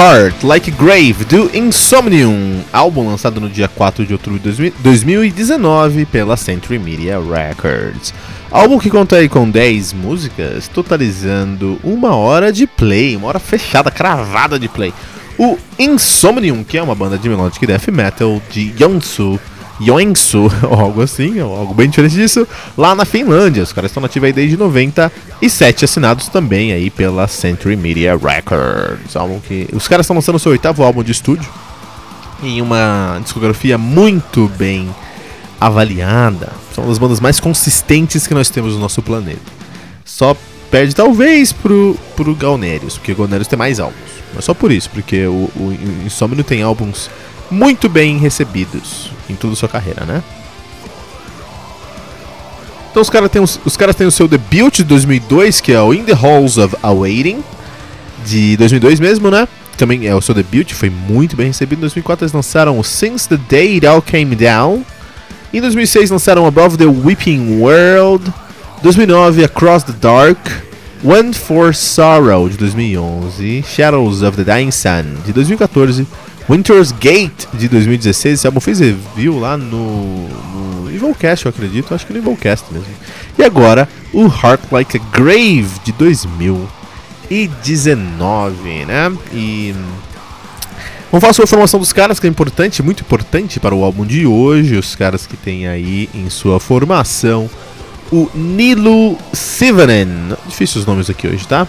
Heart Like Grave do Insomnium, álbum lançado no dia 4 de outubro de 2019 pela Century Media Records. Álbum que conta aí com 10 músicas, totalizando uma hora de play, uma hora fechada, cravada de play. O Insomnium, que é uma banda de melodic death metal de Yonsu, Yoensu, ou algo assim, ou algo bem diferente disso, lá na Finlândia. Os caras estão nativos aí desde 97, assinados também aí pela Century Media Records. Álbum que... Os caras estão lançando seu oitavo álbum de estúdio, em uma discografia muito bem avaliada. São uma das bandas mais consistentes que nós temos no nosso planeta. Só perde talvez pro, pro Galnerius, porque o Galnerius tem mais álbuns. Mas só por isso, porque o, o Insomnio tem álbuns muito bem recebidos em toda a sua carreira, né? Então os, cara tem, os, os caras têm o seu debut de 2002, que é o In the Halls of Awaiting, de 2002 mesmo, né? Também é o seu debut, foi muito bem recebido. Em 2004 eles lançaram o Since the Day It All Came Down. Em 2006 lançaram Above the Weeping World. 2009 Across the Dark. One for Sorrow de 2011. Shadows of the Dying Sun de 2014. Winter's Gate de 2016. Esse álbum fez review lá no, no Evilcast, eu acredito. Acho que no Evilcast mesmo. E agora, o Heart Like a Grave de 2019, né? E. Vamos falar sobre a formação dos caras, que é importante, muito importante para o álbum de hoje. Os caras que tem aí em sua formação o Nilo Sivanen. Difícil os nomes aqui hoje, tá?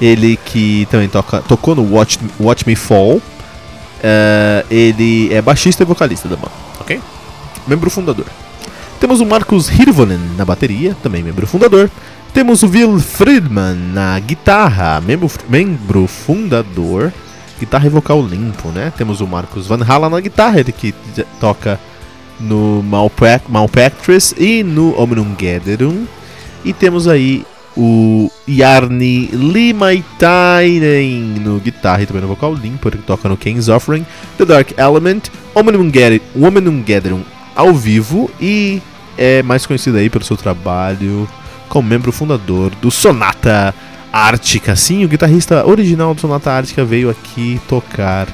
Ele que também toca, tocou no Watch, Watch Me Fall. Uh, ele é baixista e vocalista da banda, ok? Membro fundador. Temos o Marcus Hirvonen na bateria, também membro fundador. Temos o Will Friedman na guitarra, membro, membro fundador. Guitarra e vocal limpo, né? Temos o Marcus Van Halen na guitarra, ele que toca no Malpactress e no Omnum Gatherum. E temos aí o Yarni Limaitainen no guitarra e também no vocal limpo, ele toca no King's Offering, The Dark Element, Omnum Gatherum ao vivo e é mais conhecido aí pelo seu trabalho como membro fundador do Sonata Ártica. Sim, o guitarrista original do Sonata Ártica veio aqui tocar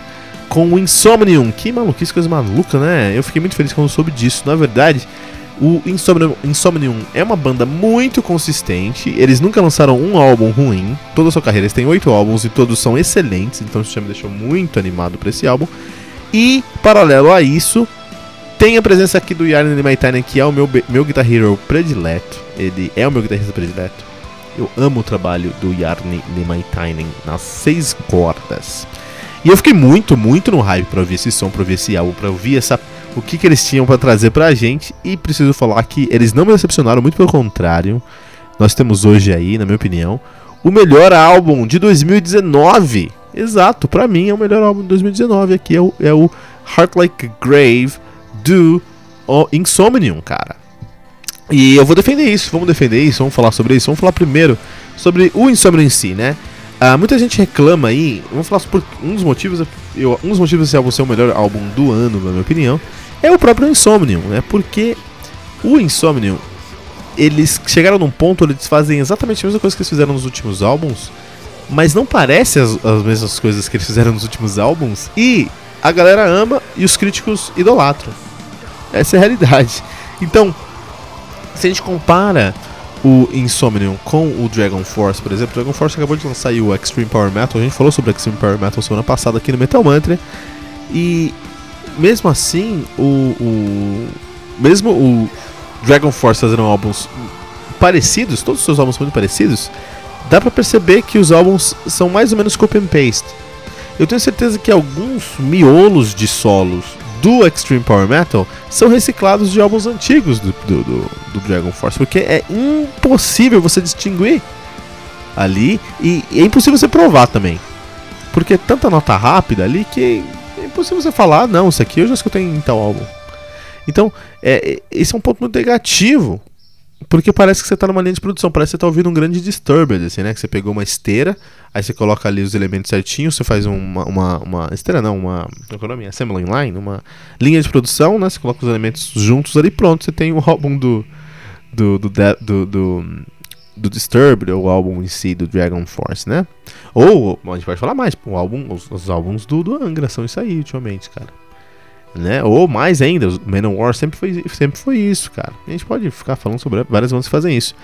com o Insomnium. Que maluquice, coisa maluca, né? Eu fiquei muito feliz quando soube disso. Na verdade, o Insomnium, é uma banda muito consistente. Eles nunca lançaram um álbum ruim. Toda a sua carreira eles têm oito álbuns e todos são excelentes. Então isso já me deixou muito animado para esse álbum. E, paralelo a isso, tem a presença aqui do Yarn Maitainen, que é o meu, meu Guitar Hero predileto. Ele é o meu guitarrista predileto. Eu amo o trabalho do Yarn Maitainen nas seis cordas. E eu fiquei muito, muito no hype pra ouvir esse som, pra ouvir esse álbum, pra ouvir essa o que, que eles tinham para trazer pra gente. E preciso falar que eles não me decepcionaram, muito pelo contrário. Nós temos hoje aí, na minha opinião, o melhor álbum de 2019. Exato, para mim é o melhor álbum de 2019. Aqui é o, é o Heart Like Grave do Insomnium, cara. E eu vou defender isso, vamos defender isso, vamos falar sobre isso. Vamos falar primeiro sobre o Insomnium em si, né? Ah, muita gente reclama aí, vamos falar por um dos motivos, eu, um dos motivos desse álbum ser o melhor álbum do ano, na minha opinião, é o próprio Insomnium, né? Porque o Insomnium, eles chegaram num ponto onde eles fazem exatamente a mesma coisa que eles fizeram nos últimos álbuns, mas não parece as, as mesmas coisas que eles fizeram nos últimos álbuns, e a galera ama e os críticos idolatram. Essa é a realidade. Então, se a gente compara o Insomnium com o Dragon Force, por exemplo, o Dragon Force acabou de lançar o Extreme Power Metal, a gente falou sobre Extreme Power Metal semana passada aqui no Metal Mantra, e mesmo assim, o, o mesmo o Dragon Force fazendo álbuns parecidos, todos os seus álbuns são muito parecidos, dá pra perceber que os álbuns são mais ou menos copy and paste. Eu tenho certeza que alguns miolos de solos do Extreme Power Metal são reciclados de álbuns antigos do, do, do, do Dragon Force, porque é impossível você distinguir ali e é impossível você provar também. Porque é tanta nota rápida ali que é impossível você falar, ah, não, isso aqui eu já escutei em tal álbum. Então, é, esse é um ponto muito negativo porque parece que você está numa linha de produção, parece que você está ouvindo um grande disturbed, assim, né? Que você pegou uma esteira, aí você coloca ali os elementos certinhos, você faz uma, uma, uma esteira não, uma economia, é assembly line, uma linha de produção, né? Você coloca os elementos juntos ali, pronto, você tem o álbum do do do, do, do, do Disturbed, ou o álbum em si do Dragon Force, né? Ou, a gente pode falar mais, o álbum, os, os álbuns do, do Angra são isso aí, ultimamente, cara né? Ou mais ainda, o Manowar sempre foi, sempre foi isso, cara. A gente pode ficar falando sobre várias bandas que fazem isso.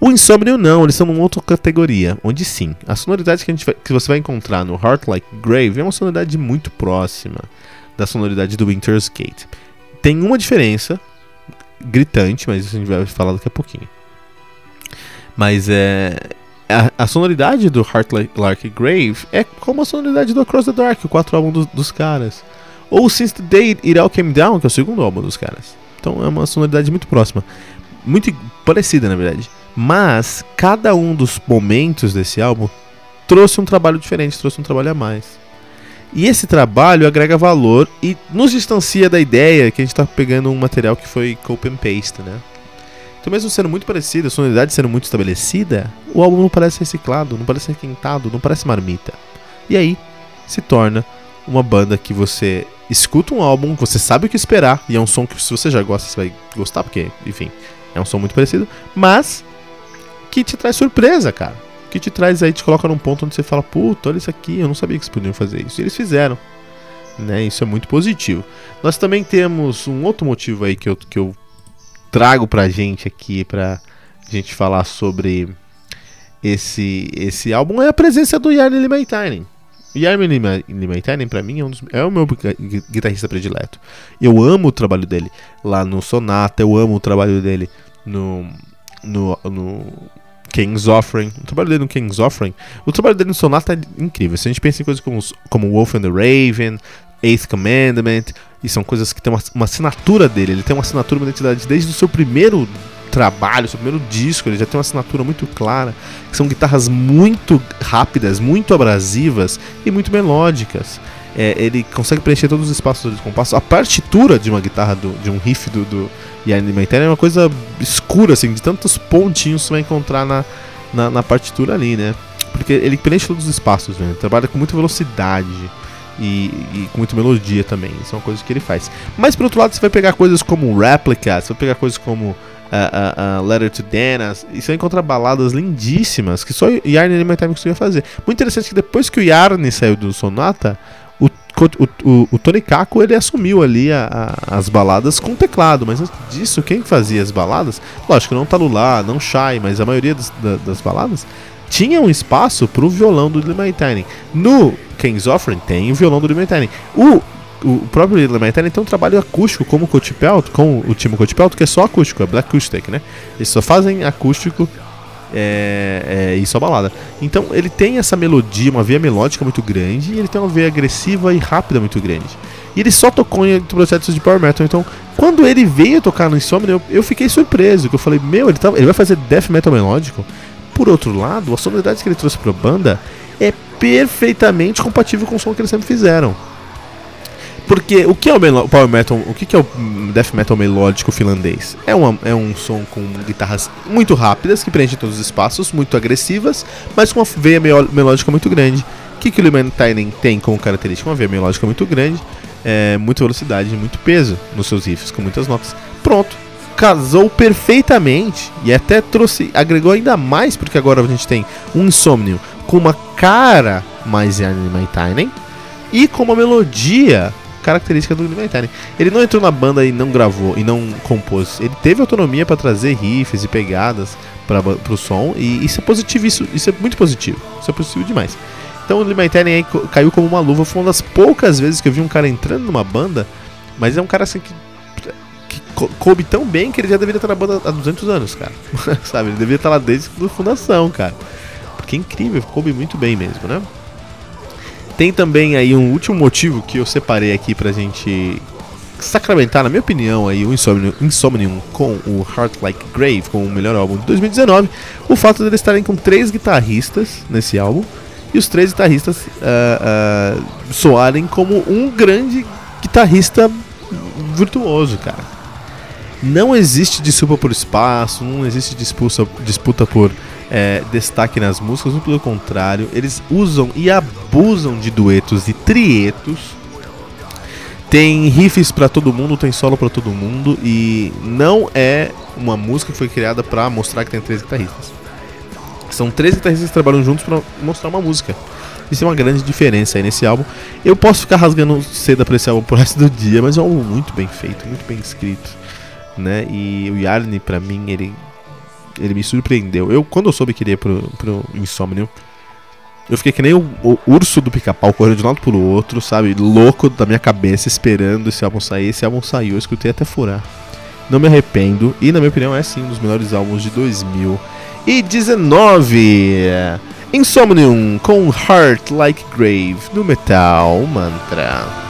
O Insomnium não, eles são numa outra categoria, onde sim, a sonoridade que, a gente vai, que você vai encontrar no Heart Like Grave é uma sonoridade muito próxima da sonoridade do Winter's Gate. Tem uma diferença gritante, mas isso a gente vai falar daqui a pouquinho. Mas é. A, a sonoridade do Heart Like, Grave é como a sonoridade do Across the Dark, o quatro álbum do, dos caras. Ou Since the Day It All Came Down, que é o segundo álbum dos caras. Então é uma sonoridade muito próxima. Muito parecida, na verdade. Mas cada um dos momentos desse álbum trouxe um trabalho diferente, trouxe um trabalho a mais. E esse trabalho agrega valor e nos distancia da ideia que a gente está pegando um material que foi copy and paste, né? Então, mesmo sendo muito parecido, a sonoridade sendo muito estabelecida, o álbum não parece reciclado, não parece requentado, não parece marmita. E aí se torna uma banda que você escuta um álbum, você sabe o que esperar, e é um som que se você já gosta, você vai gostar, porque, enfim, é um som muito parecido, mas que te traz surpresa, cara. Que te traz aí, te coloca num ponto onde você fala, puta, olha isso aqui, eu não sabia que vocês podiam fazer isso. E eles fizeram. Né? Isso é muito positivo. Nós também temos um outro motivo aí que eu, que eu trago pra gente aqui, pra gente falar sobre esse, esse álbum, é a presença do Yarn Limitainen. E Armin Limitainen, pra mim, é, um dos, é o meu guitarrista predileto. Eu amo o trabalho dele lá no Sonata, eu amo o trabalho dele no, no, no King's Offering. O trabalho dele no King's Offering, o trabalho dele no Sonata é incrível. Se a gente pensa em coisas como, como Wolf and the Raven, Eighth Commandment, e são coisas que tem uma, uma assinatura dele. Ele tem uma assinatura, uma identidade desde o seu primeiro trabalho, seu primeiro disco, ele já tem uma assinatura muito clara, são guitarras muito rápidas, muito abrasivas e muito melódicas. É, ele consegue preencher todos os espaços do compasso. A partitura de uma guitarra, do, de um riff do, do Ian é uma coisa escura, assim, de tantos pontinhos que você vai encontrar na, na, na partitura ali, né? Porque ele preenche todos os espaços, né? Ele trabalha com muita velocidade. E, e, com muita melodia também. Isso é uma coisa que ele faz. Mas por outro lado, você vai pegar coisas como Replica, você vai pegar coisas como uh, uh, Letter to Dana, e você vai encontrar baladas lindíssimas que só Yarn e Time conseguia fazer. Muito interessante que depois que o Yarn saiu do Sonata, o, o, o, o Tony Kako ele assumiu ali a, a, as baladas com teclado, mas antes disso, quem fazia as baladas, lógico, não Talulá, não Shai, mas a maioria das, das baladas tinha um espaço para o violão do Tiny. No King's Offering tem o violão do Tiny. O o próprio Elementar tem um trabalho acústico como o com o time Cotipelto, que é só acústico, é Black Acoustic, né? Eles só fazem acústico é, é, e só balada. Então ele tem essa melodia, uma veia melódica muito grande, e ele tem uma veia agressiva e rápida muito grande. E ele só tocou em projetos de Power Metal, então quando ele veio tocar no Insomnia, eu, eu fiquei surpreso, que eu falei, meu, ele, tá, ele vai fazer Death Metal melódico? Por outro lado, a sonoridade que ele trouxe pra banda é perfeitamente compatível com o som que eles sempre fizeram. Porque o que é o, power metal, o que, é o death metal melódico finlandês? É, uma, é um som com guitarras muito rápidas, que preenchem todos os espaços, muito agressivas, mas com uma veia melódica muito grande. O que, que o Limitainen tem como característica? Uma veia melódica muito grande, é, muita velocidade, muito peso nos seus riffs, com muitas notas. Pronto, casou perfeitamente e até trouxe, agregou ainda mais, porque agora a gente tem um Insomnio com uma cara mais Limitainen e com uma melodia característica do Clementine. Ele não entrou na banda e não gravou e não compôs. Ele teve autonomia para trazer riffs e pegadas para o som e isso é positivo, isso, isso é muito positivo. Isso é positivo demais. Então o Clementine aí caiu como uma luva. Foi uma das poucas vezes que eu vi um cara entrando numa banda, mas é um cara assim que coube tão bem que ele já deveria estar na banda há 200 anos, cara. Sabe? Ele deveria estar lá desde a fundação, cara. Porque é incrível, coube muito bem mesmo, né? Tem também aí um último motivo que eu separei aqui pra gente sacramentar, na minha opinião, aí, o Insomnium, Insomnium com o Heart Like Grave, com o melhor álbum de 2019, o fato de eles estarem com três guitarristas nesse álbum e os três guitarristas uh, uh, soarem como um grande guitarrista virtuoso, cara. Não existe disputa por espaço, não existe disputa, disputa por é, destaque nas músicas, muito pelo contrário, eles usam e abusam de duetos e trietos. Tem riffs para todo mundo, tem solo para todo mundo e não é uma música que foi criada para mostrar que tem três guitarristas. São três guitarristas que trabalham juntos para mostrar uma música. Isso é uma grande diferença aí nesse álbum. Eu posso ficar rasgando seda pra esse álbum pro resto do dia, mas é um álbum muito bem feito, muito bem escrito, né? E o Yarny, para mim, ele ele me surpreendeu. Eu, quando eu soube que ele ia pro, pro Insomnium, eu fiquei que nem o, o urso do pica-pau correndo de um lado pro outro, sabe? Louco da minha cabeça, esperando esse álbum sair. Esse álbum saiu, eu escutei até furar. Não me arrependo, e na minha opinião é sim um dos melhores álbuns de 2019. Insomnium com Heart Like Grave no Metal Mantra.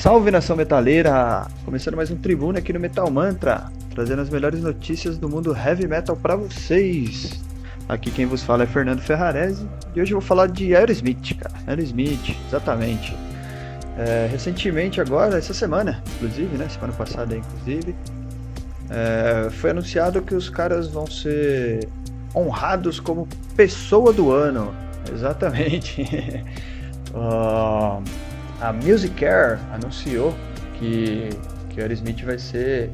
Salve nação metaleira! Começando mais um Tribuna aqui no Metal Mantra, trazendo as melhores notícias do mundo heavy metal para vocês. Aqui quem vos fala é Fernando Ferrarese e hoje eu vou falar de Aerosmith, cara. Aerosmith, exatamente. É, recentemente, agora, essa semana, inclusive, né? Semana passada, inclusive, é, foi anunciado que os caras vão ser honrados como pessoa do ano. Exatamente. uh, a Musicare anunciou que, que Aerosmith vai ser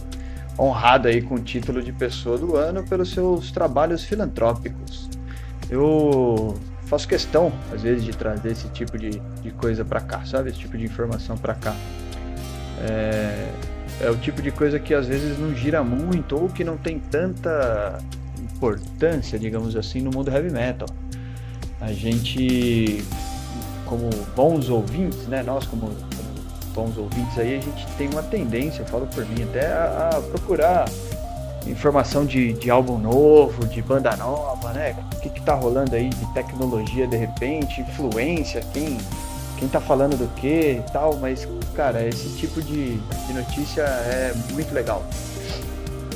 honrado aí com o título de pessoa do ano pelos seus trabalhos filantrópicos. Eu faço questão, às vezes, de trazer esse tipo de, de coisa para cá, sabe? Esse tipo de informação para cá. É, é o tipo de coisa que às vezes não gira muito ou que não tem tanta importância, digamos assim, no mundo heavy metal. A gente como bons ouvintes, né? Nós como, como, bons ouvintes aí, a gente tem uma tendência, eu falo por mim, até a, a procurar informação de, de, álbum novo, de banda nova, né? O que, que tá rolando aí de tecnologia de repente, influência, quem, quem tá falando do que e tal, mas, cara, esse tipo de, de notícia é muito legal.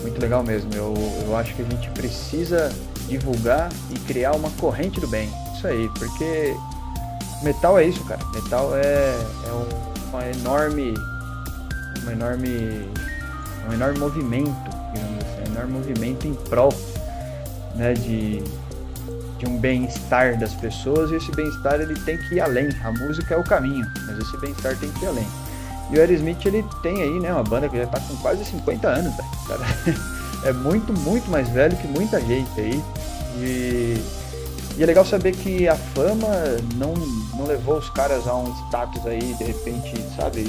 Muito legal mesmo. Eu, eu acho que a gente precisa divulgar e criar uma corrente do bem. Isso aí, porque Metal é isso, cara. Metal é, é um, uma enorme. Uma enorme. Um enorme movimento, digamos assim, um enorme movimento em prol né, de, de um bem-estar das pessoas e esse bem-estar ele tem que ir além. A música é o caminho, mas esse bem-estar tem que ir além. E o Aerosmith ele tem aí, né, uma banda que já tá com quase 50 anos. Cara, é muito, muito mais velho que muita gente aí. E, e, é legal saber que a fama não, não levou os caras a um status aí, de repente, sabe,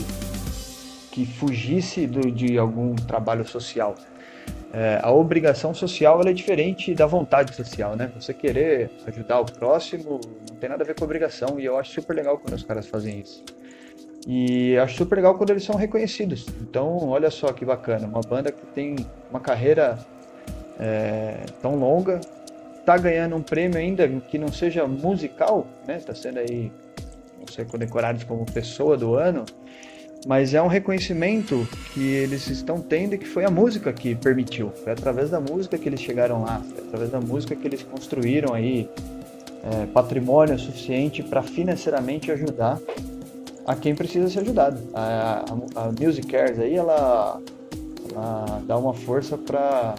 que fugisse do, de algum trabalho social. É, a obrigação social é diferente da vontade social, né? Você querer ajudar o próximo não tem nada a ver com obrigação e eu acho super legal quando os caras fazem isso. E acho super legal quando eles são reconhecidos. Então, olha só que bacana, uma banda que tem uma carreira é, tão longa, tá ganhando um prêmio ainda que não seja musical, né? Tá sendo aí, não sei, condecorados como pessoa do ano mas é um reconhecimento que eles estão tendo e que foi a música que permitiu. Foi através da música que eles chegaram lá, foi através da música que eles construíram aí é, patrimônio suficiente para financeiramente ajudar a quem precisa ser ajudado. A, a, a Music Cares aí, ela, ela dá uma força para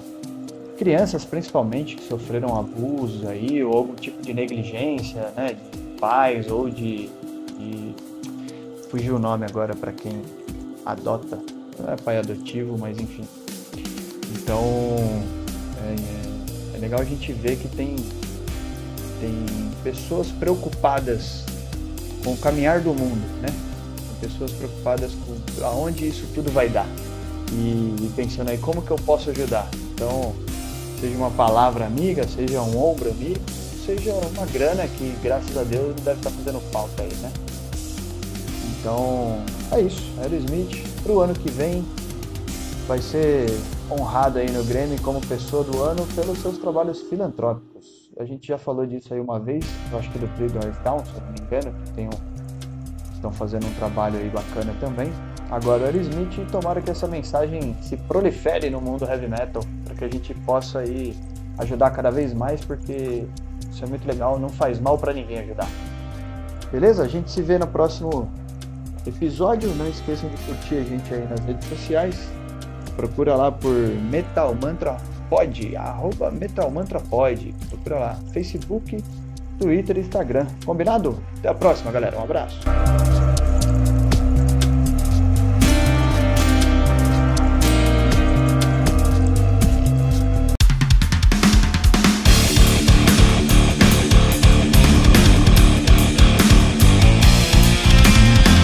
crianças principalmente que sofreram abusos aí ou algum tipo de negligência, né, de pais ou de, de fugiu o nome agora para quem adota, não é pai adotivo, mas enfim. Então é, é, é, legal a gente ver que tem, tem pessoas preocupadas com o caminhar do mundo, né? Tem pessoas preocupadas com aonde isso tudo vai dar. E, e pensando aí como que eu posso ajudar. Então, seja uma palavra amiga, seja um ombro amigo, seja uma grana que graças a Deus deve estar fazendo falta aí, né? Então é isso, Aerosmith para o ano que vem vai ser honrado aí no Grêmio como pessoa do ano pelos seus trabalhos filantrópicos. A gente já falou disso aí uma vez, eu acho que do do Town, se não me engano, que tem um, estão fazendo um trabalho aí bacana também. Agora o Aerosmith, tomara que essa mensagem se prolifere no mundo heavy metal, que a gente possa aí ajudar cada vez mais, porque isso é muito legal, não faz mal para ninguém ajudar. Beleza? A gente se vê no próximo episódio. Não esqueçam de curtir a gente aí nas redes sociais. Procura lá por Metal Mantra Pod, arroba Metal Mantra Pod. Procura lá, Facebook, Twitter e Instagram. Combinado? Até a próxima, galera. Um abraço.